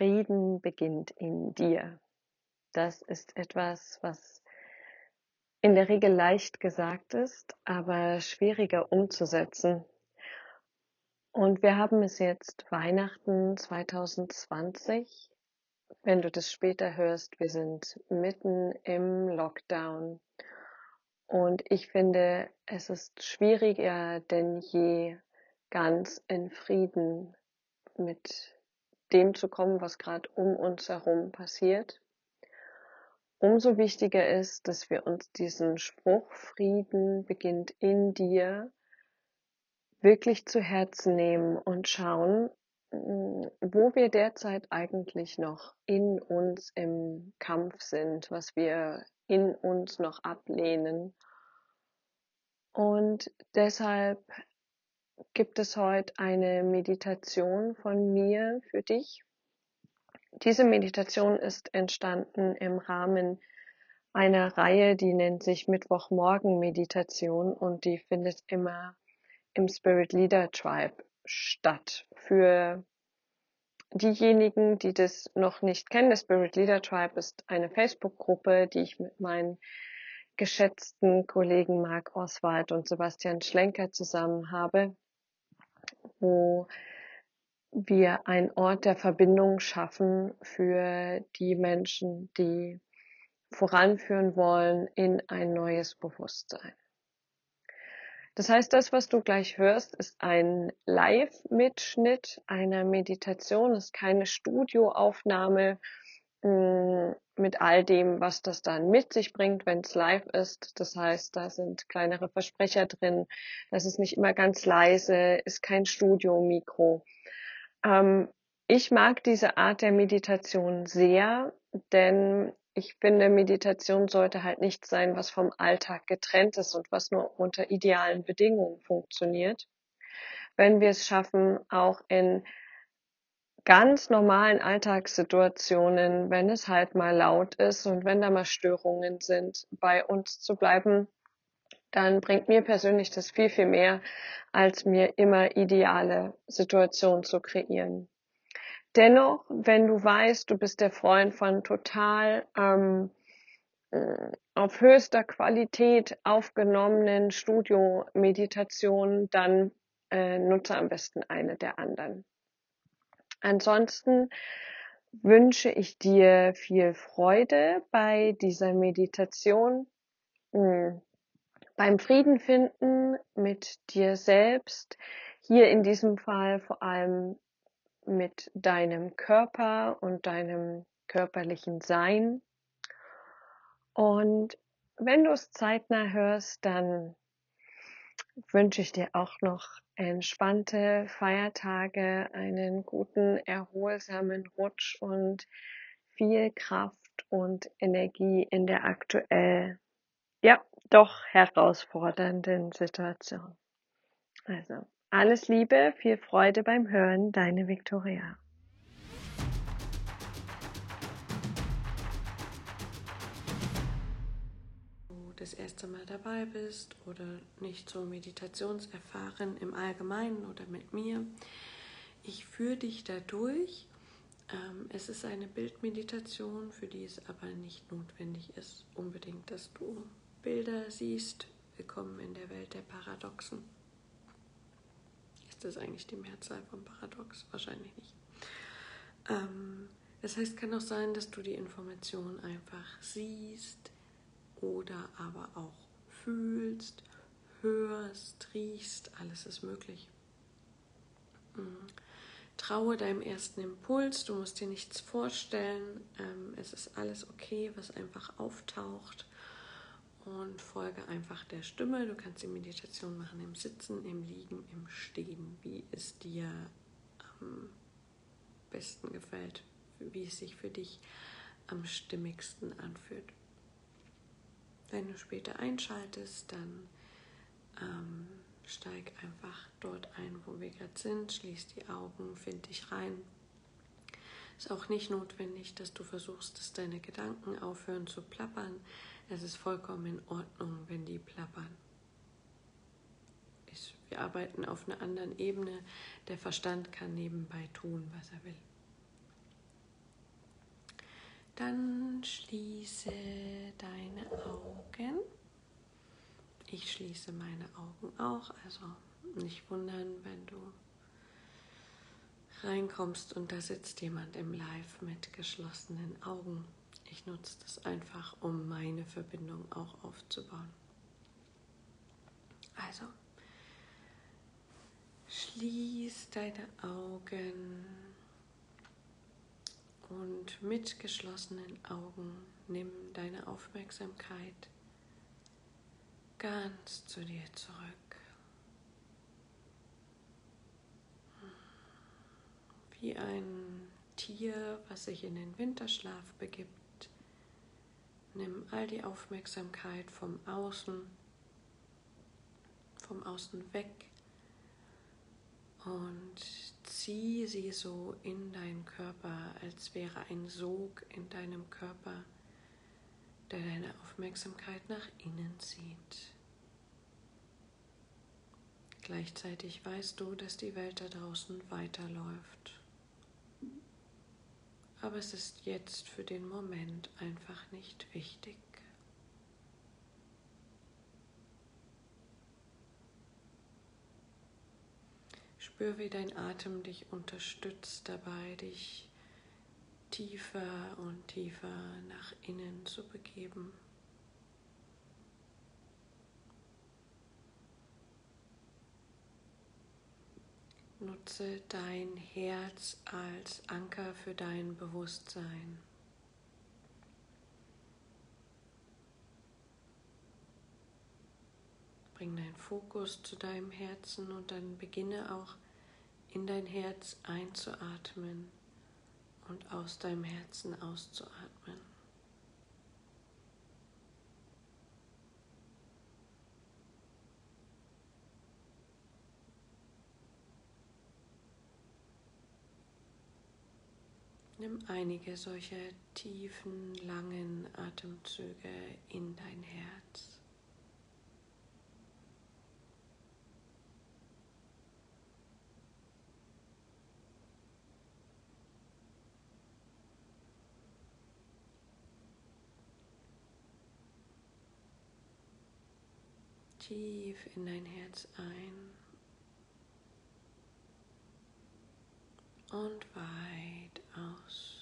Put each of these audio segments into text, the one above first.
Frieden beginnt in dir. Das ist etwas, was in der Regel leicht gesagt ist, aber schwieriger umzusetzen. Und wir haben es jetzt Weihnachten 2020. Wenn du das später hörst, wir sind mitten im Lockdown. Und ich finde, es ist schwieriger denn je, ganz in Frieden mit dem zu kommen, was gerade um uns herum passiert. Umso wichtiger ist, dass wir uns diesen Spruch Frieden beginnt in dir wirklich zu Herzen nehmen und schauen, mm, wo wir derzeit eigentlich noch in uns im Kampf sind, was wir in uns noch ablehnen. Und deshalb gibt es heute eine Meditation von mir für dich. Diese Meditation ist entstanden im Rahmen einer Reihe, die nennt sich Mittwochmorgen Meditation und die findet immer im Spirit Leader Tribe statt. Für diejenigen, die das noch nicht kennen, der Spirit Leader Tribe ist eine Facebook-Gruppe, die ich mit meinen geschätzten Kollegen Marc Oswald und Sebastian Schlenker zusammen habe wo wir einen Ort der Verbindung schaffen für die Menschen, die voranführen wollen in ein neues Bewusstsein. Das heißt, das, was du gleich hörst, ist ein Live-Mitschnitt einer Meditation, ist keine Studioaufnahme mit all dem, was das dann mit sich bringt, wenn es live ist. Das heißt, da sind kleinere Versprecher drin, das ist nicht immer ganz leise, ist kein Studio-Mikro. Ähm, ich mag diese Art der Meditation sehr, denn ich finde, Meditation sollte halt nicht sein, was vom Alltag getrennt ist und was nur unter idealen Bedingungen funktioniert. Wenn wir es schaffen, auch in ganz normalen Alltagssituationen, wenn es halt mal laut ist und wenn da mal Störungen sind, bei uns zu bleiben, dann bringt mir persönlich das viel, viel mehr, als mir immer ideale Situationen zu kreieren. Dennoch, wenn du weißt, du bist der Freund von total ähm, äh, auf höchster Qualität aufgenommenen Studio-Meditationen, dann äh, nutze am besten eine der anderen. Ansonsten wünsche ich dir viel Freude bei dieser Meditation, hm, beim Frieden finden mit dir selbst, hier in diesem Fall vor allem mit deinem Körper und deinem körperlichen Sein. Und wenn du es zeitnah hörst, dann wünsche ich dir auch noch entspannte Feiertage, einen guten, erholsamen Rutsch und viel Kraft und Energie in der aktuell, ja, doch herausfordernden Situation. Also, alles Liebe, viel Freude beim Hören, deine Victoria. Das erste Mal dabei bist oder nicht so meditationserfahren im Allgemeinen oder mit mir. Ich führe dich da durch. Ähm, es ist eine Bildmeditation, für die es aber nicht notwendig ist, unbedingt, dass du Bilder siehst. Willkommen in der Welt der Paradoxen. Ist das eigentlich die Mehrzahl von Paradox? Wahrscheinlich nicht. Ähm, das heißt, kann auch sein, dass du die Information einfach siehst, oder aber auch fühlst, hörst, riechst, alles ist möglich. Mhm. Traue deinem ersten Impuls, du musst dir nichts vorstellen, ähm, es ist alles okay, was einfach auftaucht und folge einfach der Stimme. Du kannst die Meditation machen im Sitzen, im Liegen, im Stehen, wie es dir am besten gefällt, wie es sich für dich am stimmigsten anfühlt. Wenn du später einschaltest, dann ähm, steig einfach dort ein, wo wir gerade sind, schließ die Augen, find dich rein. Ist auch nicht notwendig, dass du versuchst, dass deine Gedanken aufhören zu plappern. Es ist vollkommen in Ordnung, wenn die plappern. Ich, wir arbeiten auf einer anderen Ebene. Der Verstand kann nebenbei tun, was er will. Dann schließe deine Augen. Ich schließe meine Augen auch, also nicht wundern, wenn du reinkommst und da sitzt jemand im Live mit geschlossenen Augen. Ich nutze das einfach, um meine Verbindung auch aufzubauen. Also, schließ deine Augen und mit geschlossenen Augen nimm deine Aufmerksamkeit ganz zu dir zurück. Wie ein Tier, was sich in den Winterschlaf begibt, Nimm all die Aufmerksamkeit vom Außen, vom Außen weg und zieh sie so in deinen Körper, als wäre ein Sog in deinem Körper, der deine Aufmerksamkeit nach innen zieht. Gleichzeitig weißt du, dass die Welt da draußen weiterläuft. Aber es ist jetzt für den Moment einfach nicht wichtig. Spür, wie dein Atem dich unterstützt dabei, dich tiefer und tiefer nach innen zu begeben. Nutze dein Herz als Anker für dein Bewusstsein. Bring deinen Fokus zu deinem Herzen und dann beginne auch in dein Herz einzuatmen und aus deinem Herzen auszuatmen. Nimm einige solcher tiefen, langen Atemzüge in dein Herz. Tief in dein Herz ein und weit aus.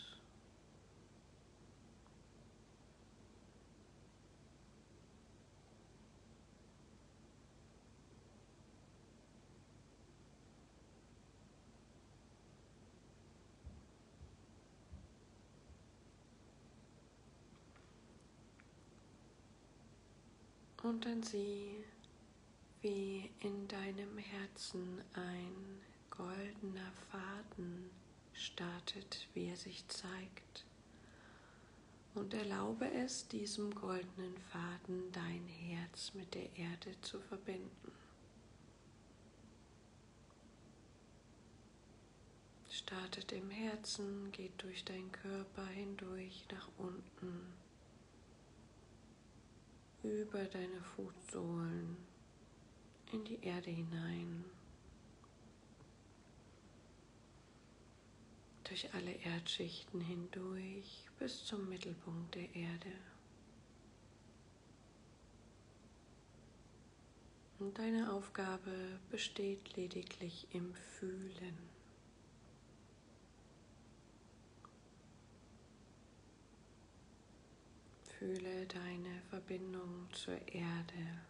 Und dann sieh, wie in deinem Herzen ein goldener Faden startet, wie er sich zeigt. Und erlaube es, diesem goldenen Faden dein Herz mit der Erde zu verbinden. Startet im Herzen, geht durch deinen Körper hindurch nach unten, über deine Fußsohlen, in die Erde hinein. durch alle Erdschichten hindurch bis zum Mittelpunkt der Erde. Und deine Aufgabe besteht lediglich im Fühlen. Fühle deine Verbindung zur Erde.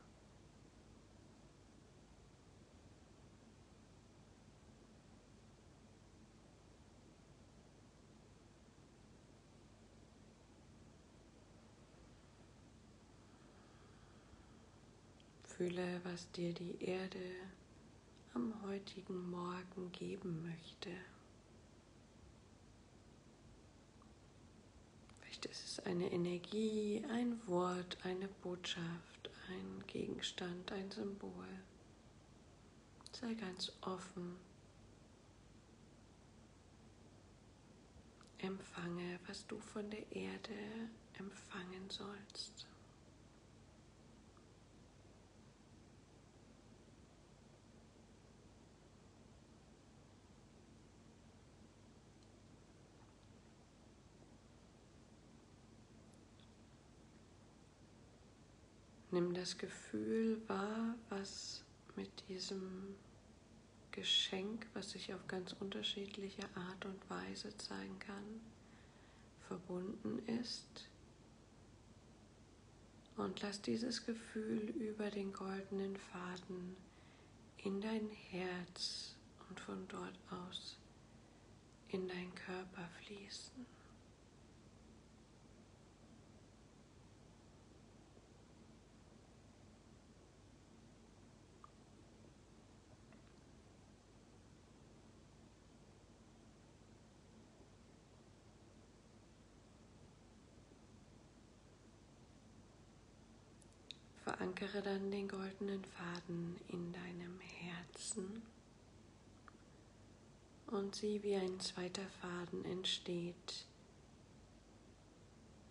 Fühle, was dir die Erde am heutigen Morgen geben möchte. Vielleicht ist es eine Energie, ein Wort, eine Botschaft, ein Gegenstand, ein Symbol. Sei ganz offen. Empfange, was du von der Erde empfangen sollst. Nimm das Gefühl wahr, was mit diesem Geschenk, was sich auf ganz unterschiedliche Art und Weise zeigen kann, verbunden ist. Und lass dieses Gefühl über den goldenen Faden in dein Herz und von dort aus in deinen Körper fließen. Verankere dann den goldenen Faden in deinem Herzen und sieh, wie ein zweiter Faden entsteht,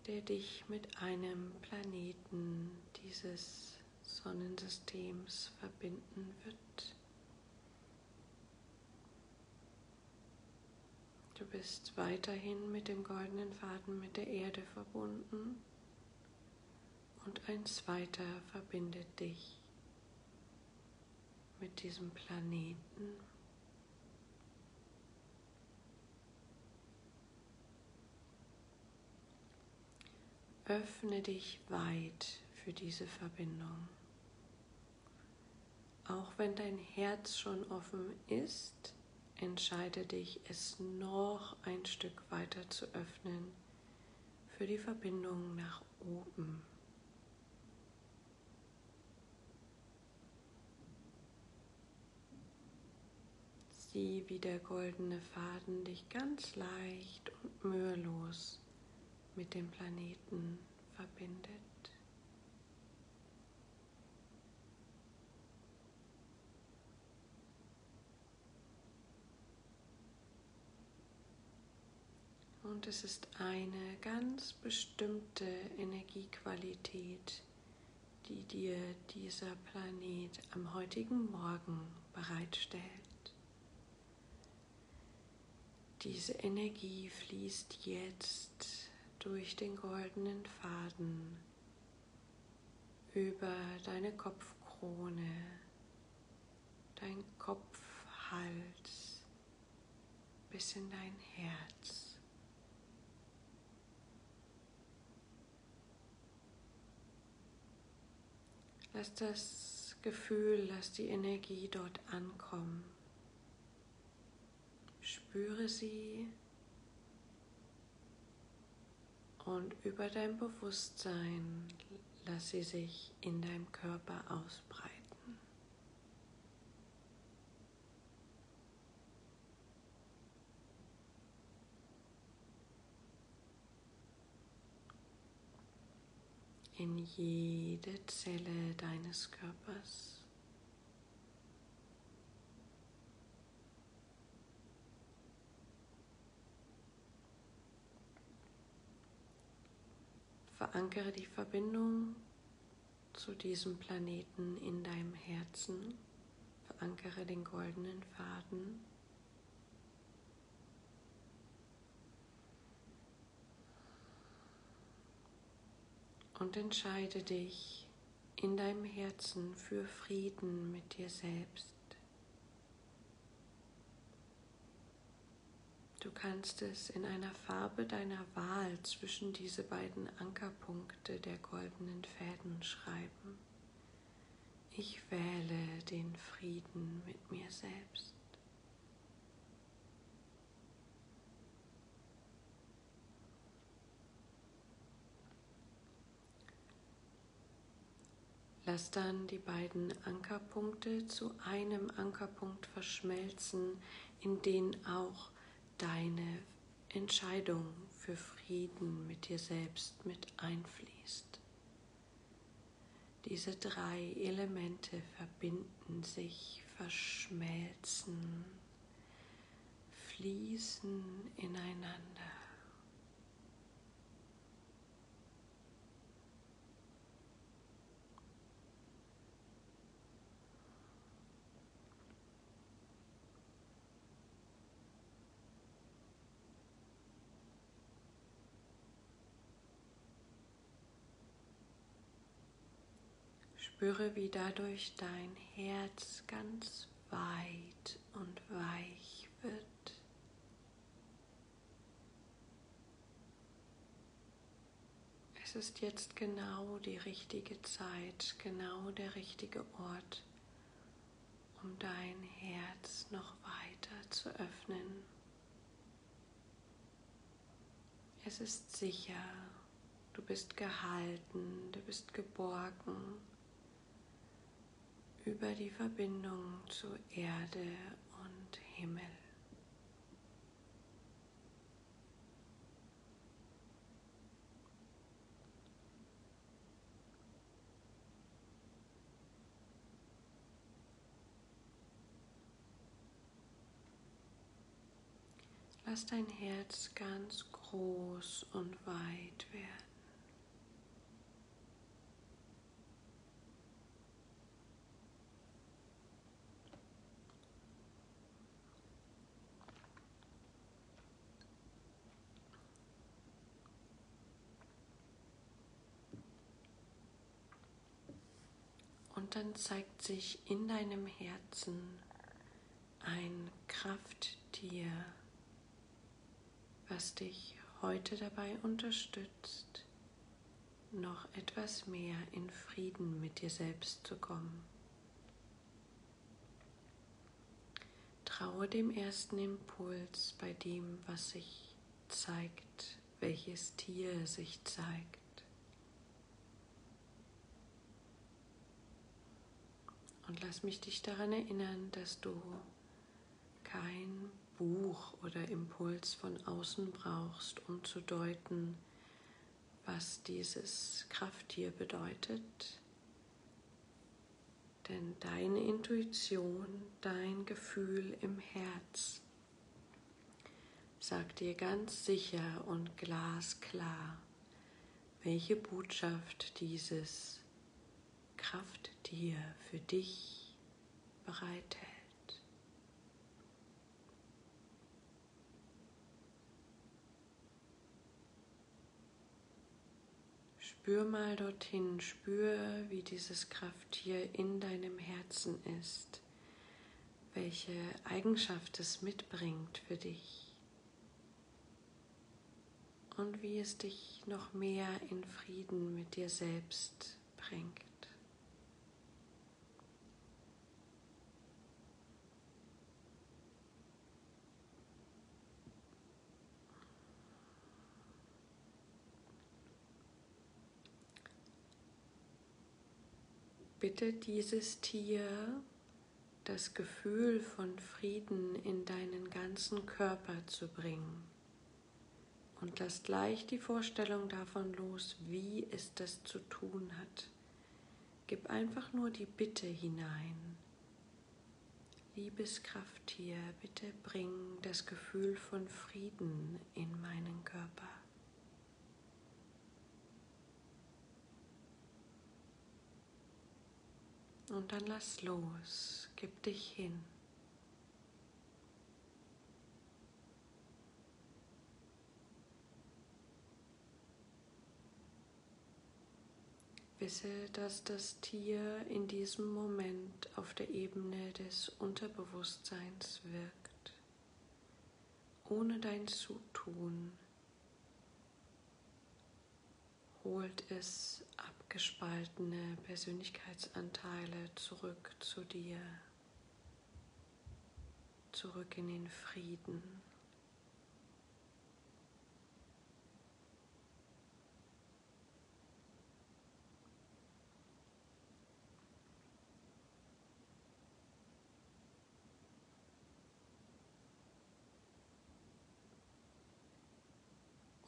der dich mit einem Planeten dieses Sonnensystems verbinden wird. Du bist weiterhin mit dem goldenen Faden mit der Erde verbunden und ein zweiter verbindet dich mit diesem Planeten. Öffne dich weit für diese Verbindung. Auch wenn dein Herz schon offen ist, entscheide dich, es noch ein Stück weiter zu öffnen für die Verbindung nach oben. Sieh, wie der goldene Faden dich ganz leicht und mühelos mit dem Planeten verbindet. Und es ist eine ganz bestimmte Energiequalität, die dir dieser Planet am heutigen Morgen bereitstellt. Diese Energie fließt jetzt durch den goldenen Faden über deine Kopfkrone, dein Kopfhals bis in dein Herz. Lass das Gefühl, lass die Energie dort ankommen. Spüre sie und über dein Bewusstsein lass sie sich in deinem Körper ausbreiten. In jede Zelle deines Körpers. Verankere die Verbindung zu diesem Planeten in deinem Herzen. Verankere den goldenen Faden. Und entscheide dich in deinem Herzen für Frieden mit dir selbst. Du kannst es in einer Farbe deiner Wahl zwischen diese beiden Ankerpunkte der goldenen Fäden schreiben. Ich wähle den Frieden mit mir selbst. Lass dann die beiden Ankerpunkte zu einem Ankerpunkt verschmelzen, in den auch deine Entscheidung für Frieden mit dir selbst mit einfließt. Diese drei Elemente verbinden sich, verschmelzen, fließen ineinander. Spüre, wie dadurch dein Herz ganz weit und weich wird. Es ist jetzt genau die richtige Zeit, genau der richtige Ort, um dein Herz noch weiter zu öffnen. Es ist sicher, du bist gehalten, du bist geborgen über die Verbindung zu Erde und Himmel. Lass dein Herz ganz groß und weit werden. Und dann zeigt sich in deinem Herzen ein Krafttier, was dich heute dabei unterstützt, noch etwas mehr in Frieden mit dir selbst zu kommen. Traue dem ersten Impuls bei dem, was sich zeigt, welches Tier sich zeigt. Und lass mich dich daran erinnern, dass du kein Buch oder Impuls von außen brauchst, um zu deuten, was dieses Krafttier bedeutet. Denn deine Intuition, dein Gefühl im Herz sagt dir ganz sicher und glasklar, welche Botschaft dieses Krafttier für dich bereithält. Spür mal dorthin, spür, wie dieses Krafttier in deinem Herzen ist, welche Eigenschaft es mitbringt für dich und wie es dich noch mehr in Frieden mit dir selbst bringt. Bitte dieses Tier das Gefühl von Frieden in deinen ganzen Körper zu bringen. Und lass gleich die Vorstellung davon los, wie es das zu tun hat. Gib einfach nur die Bitte hinein. Liebes Krafttier, bitte bring das Gefühl von Frieden in meinen Körper. Und dann lass los, gib dich hin. Wisse, dass das Tier in diesem Moment auf der Ebene des Unterbewusstseins wirkt, ohne dein Zutun holt es abgespaltene Persönlichkeitsanteile zurück zu dir, zurück in den Frieden.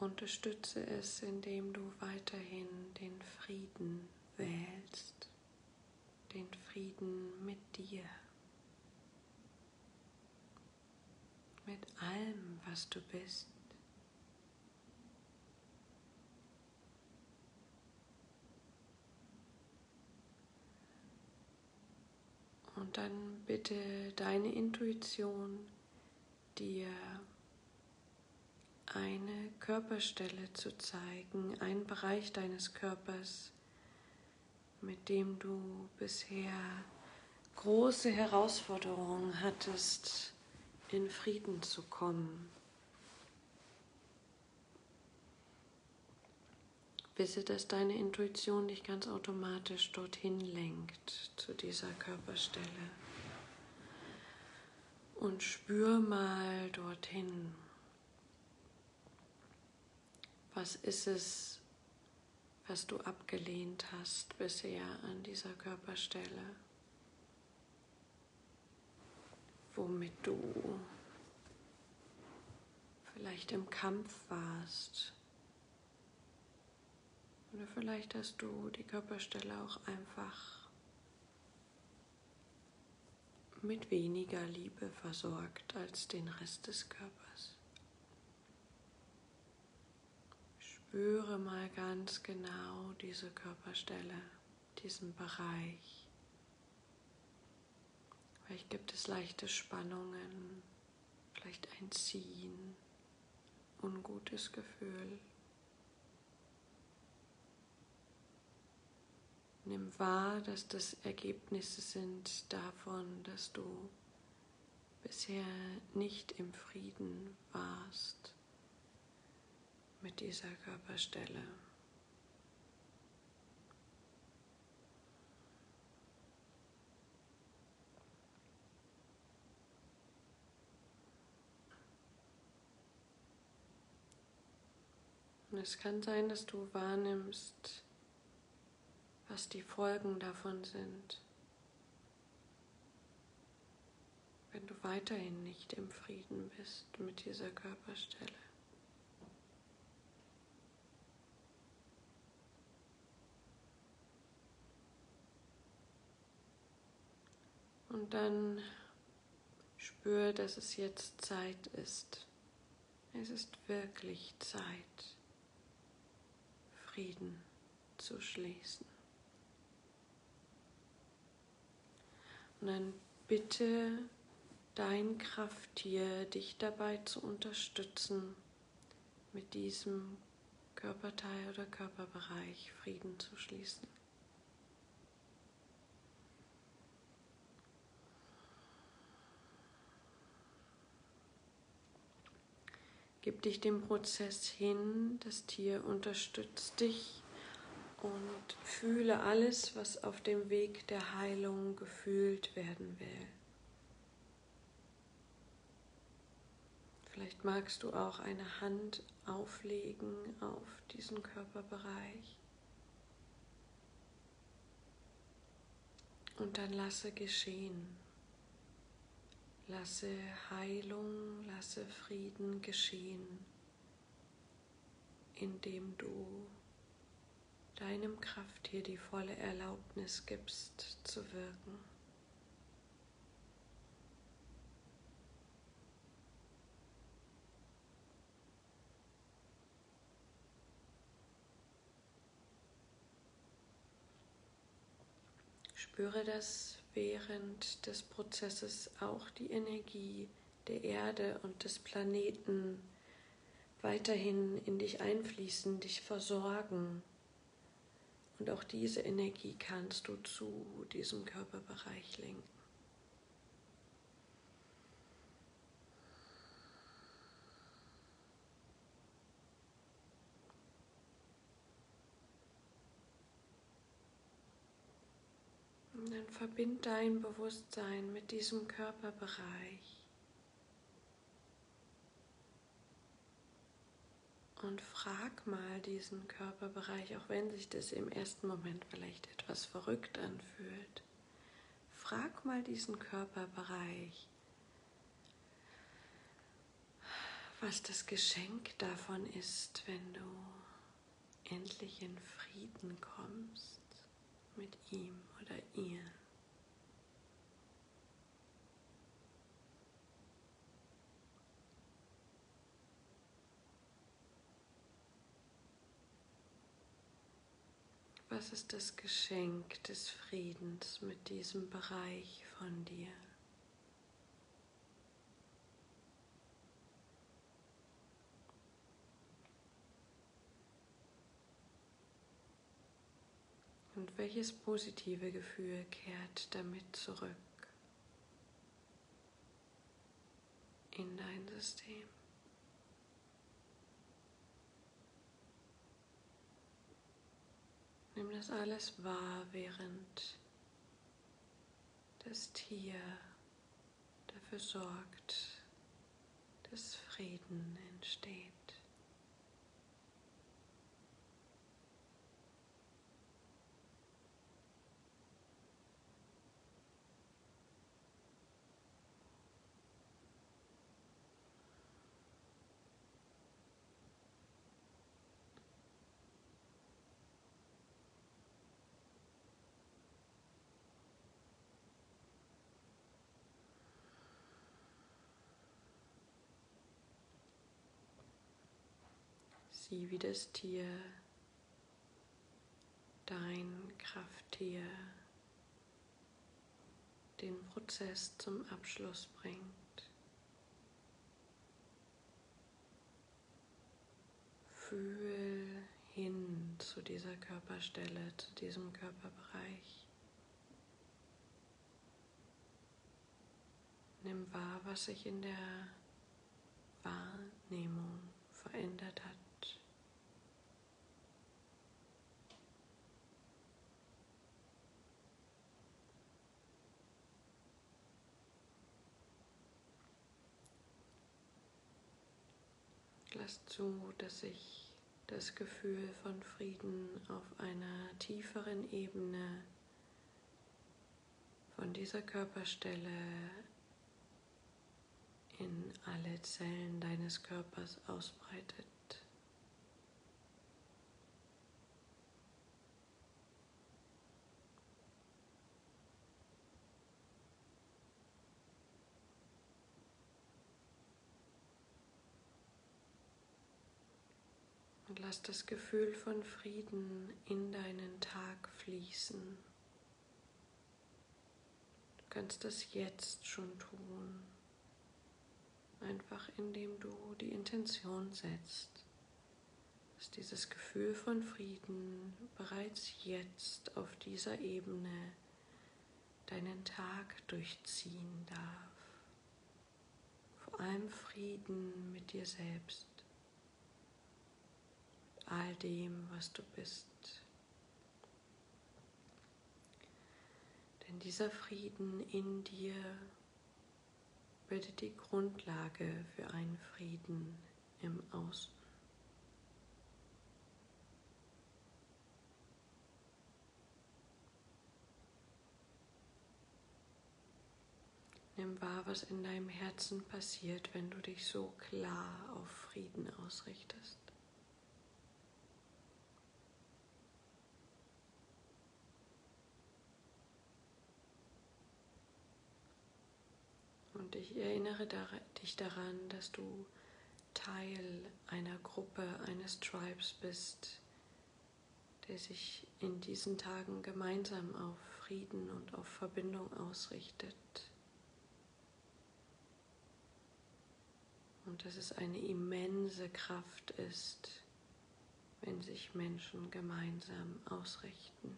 Unterstütze es, indem du weiterhin den Frieden wählst, den Frieden mit dir, mit allem, was du bist. Und dann bitte deine Intuition dir eine Körperstelle zu zeigen, einen Bereich deines Körpers, mit dem du bisher große Herausforderungen hattest, in Frieden zu kommen. Wisse, dass deine Intuition dich ganz automatisch dorthin lenkt, zu dieser Körperstelle. Und spür mal dorthin. Was ist es, was du abgelehnt hast bisher an dieser Körperstelle? Womit du vielleicht im Kampf warst? Oder vielleicht hast du die Körperstelle auch einfach mit weniger Liebe versorgt als den Rest des Körpers. Spüre mal ganz genau diese Körperstelle, diesen Bereich. Vielleicht gibt es leichte Spannungen, vielleicht ein Ziehen, ungutes Gefühl. Nimm wahr, dass das Ergebnisse sind davon, dass du bisher nicht im Frieden warst mit dieser Körperstelle. Und es kann sein, dass du wahrnimmst, was die Folgen davon sind, wenn du weiterhin nicht im Frieden bist mit dieser Körperstelle. Und dann spür, dass es jetzt Zeit ist. Es ist wirklich Zeit, Frieden zu schließen. Und dann bitte dein Krafttier, dich dabei zu unterstützen, mit diesem Körperteil oder Körperbereich Frieden zu schließen. Gib dich dem Prozess hin, das Tier unterstützt dich und fühle alles, was auf dem Weg der Heilung gefühlt werden will. Vielleicht magst du auch eine Hand auflegen auf diesen Körperbereich. Und dann lasse geschehen. Lasse Heilung, lasse Frieden geschehen, indem du deinem Krafttier die volle Erlaubnis gibst zu wirken. Spüre das während des Prozesses auch die Energie der Erde und des Planeten weiterhin in dich einfließen, dich versorgen. Und auch diese Energie kannst du zu diesem Körperbereich lenken. Und dann verbind dein Bewusstsein mit diesem Körperbereich. Und frag mal diesen Körperbereich, auch wenn sich das im ersten Moment vielleicht etwas verrückt anfühlt. Frag mal diesen Körperbereich, was das Geschenk davon ist, wenn du endlich in Frieden kommst mit ihm oder ihr. Was ist das Geschenk des Friedens mit diesem Bereich von dir? Und welches positive Gefühl kehrt damit zurück in dein System? Nimm das alles wahr, während das Tier dafür sorgt, dass Frieden entsteht. Sieh, wie das Tier, dein Krafttier, den Prozess zum Abschluss bringt. Fühl hin zu dieser Körperstelle, zu diesem Körperbereich. Nimm wahr, was sich in der Wahrnehmung verändert hat. Lass zu, dass sich das Gefühl von Frieden auf einer tieferen Ebene von dieser Körperstelle in alle Zellen deines Körpers ausbreitet. Und das Gefühl von Frieden in deinen Tag fließen. Du kannst das jetzt schon tun, einfach indem du die Intention setzt, dass dieses Gefühl von Frieden bereits jetzt auf dieser Ebene deinen Tag durchziehen darf. Vor allem Frieden mit dir selbst all dem, was du bist. Denn dieser Frieden in dir bildet die Grundlage für einen Frieden im Außen. Nimm wahr, was in deinem Herzen passiert, wenn du dich so klar auf Frieden ausrichtest. Und ich erinnere dich daran, dass du Teil einer Gruppe, eines Tribes bist, der sich in diesen Tagen gemeinsam auf Frieden und auf Verbindung ausrichtet. Und dass es eine immense Kraft ist, wenn sich Menschen gemeinsam ausrichten.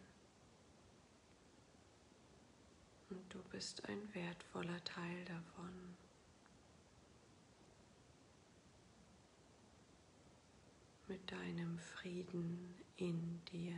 Und du bist ein wertvoller Teil davon. Mit deinem Frieden in dir.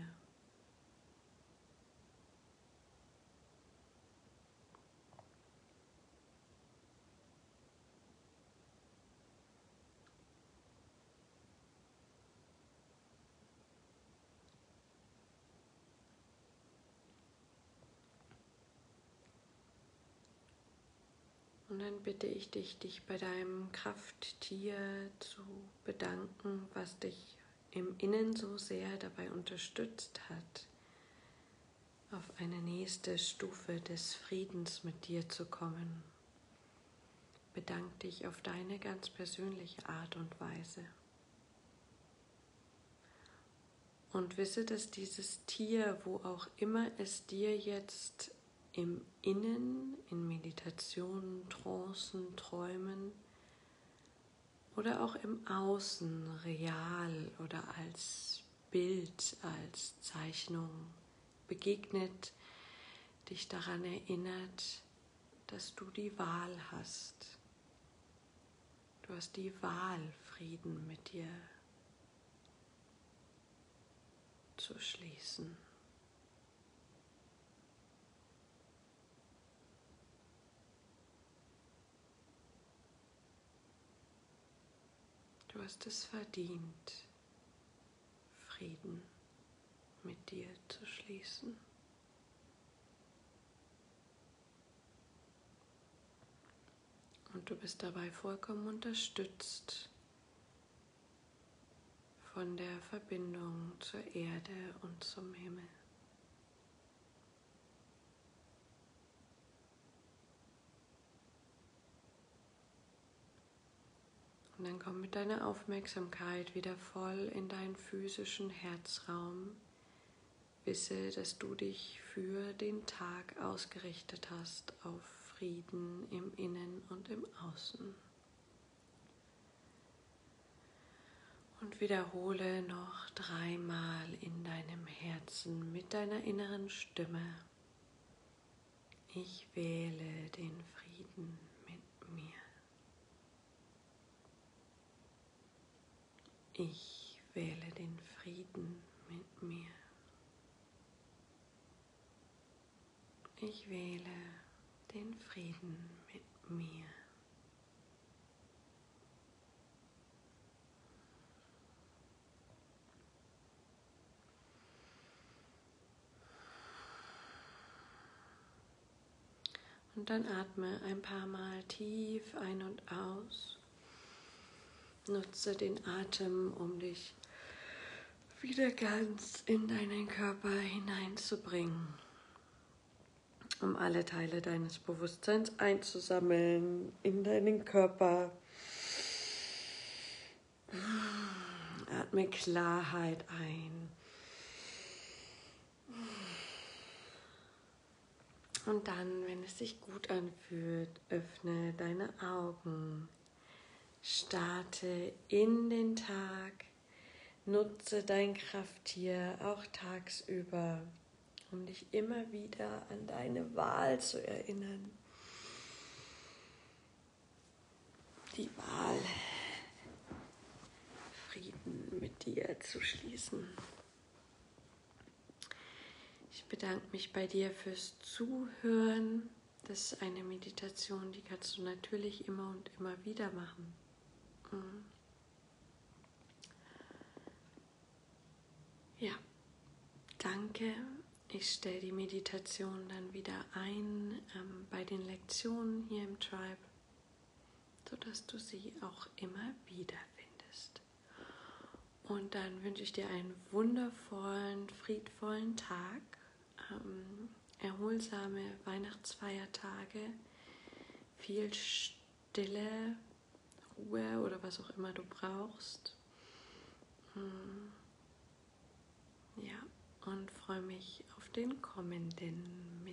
Und dann bitte ich dich, dich bei deinem Krafttier zu bedanken, was dich im Innen so sehr dabei unterstützt hat, auf eine nächste Stufe des Friedens mit dir zu kommen. Bedank dich auf deine ganz persönliche Art und Weise. Und wisse, dass dieses Tier, wo auch immer es dir jetzt im Innen, in Meditationen, Trancen, Träumen oder auch im Außen, real oder als Bild, als Zeichnung begegnet, dich daran erinnert, dass du die Wahl hast. Du hast die Wahl, Frieden mit dir zu schließen. Du hast es verdient, Frieden mit dir zu schließen. Und du bist dabei vollkommen unterstützt von der Verbindung zur Erde und zum Himmel. Und dann komm mit deiner Aufmerksamkeit wieder voll in deinen physischen Herzraum. Wisse, dass du dich für den Tag ausgerichtet hast auf Frieden im Innen und im Außen. Und wiederhole noch dreimal in deinem Herzen mit deiner inneren Stimme. Ich wähle den Frieden mit mir. Ich wähle den Frieden mit mir. Ich wähle den Frieden mit mir. Und dann atme ein paar Mal tief ein und aus. Nutze den Atem, um dich wieder ganz in deinen Körper hineinzubringen um alle Teile deines Bewusstseins einzusammeln in deinen Körper. Atme Klarheit ein. Und dann, wenn es sich gut anfühlt, öffne deine Augen. Starte in den Tag. Nutze dein Krafttier auch tagsüber um dich immer wieder an deine Wahl zu erinnern. Die Wahl, Frieden mit dir zu schließen. Ich bedanke mich bei dir fürs Zuhören. Das ist eine Meditation, die kannst du natürlich immer und immer wieder machen. Ja, danke ich stelle die Meditation dann wieder ein ähm, bei den Lektionen hier im Tribe, sodass du sie auch immer wieder findest. Und dann wünsche ich dir einen wundervollen, friedvollen Tag, ähm, erholsame Weihnachtsfeiertage, viel Stille, Ruhe oder was auch immer du brauchst. Hm. Ja, und freue mich den kommenden.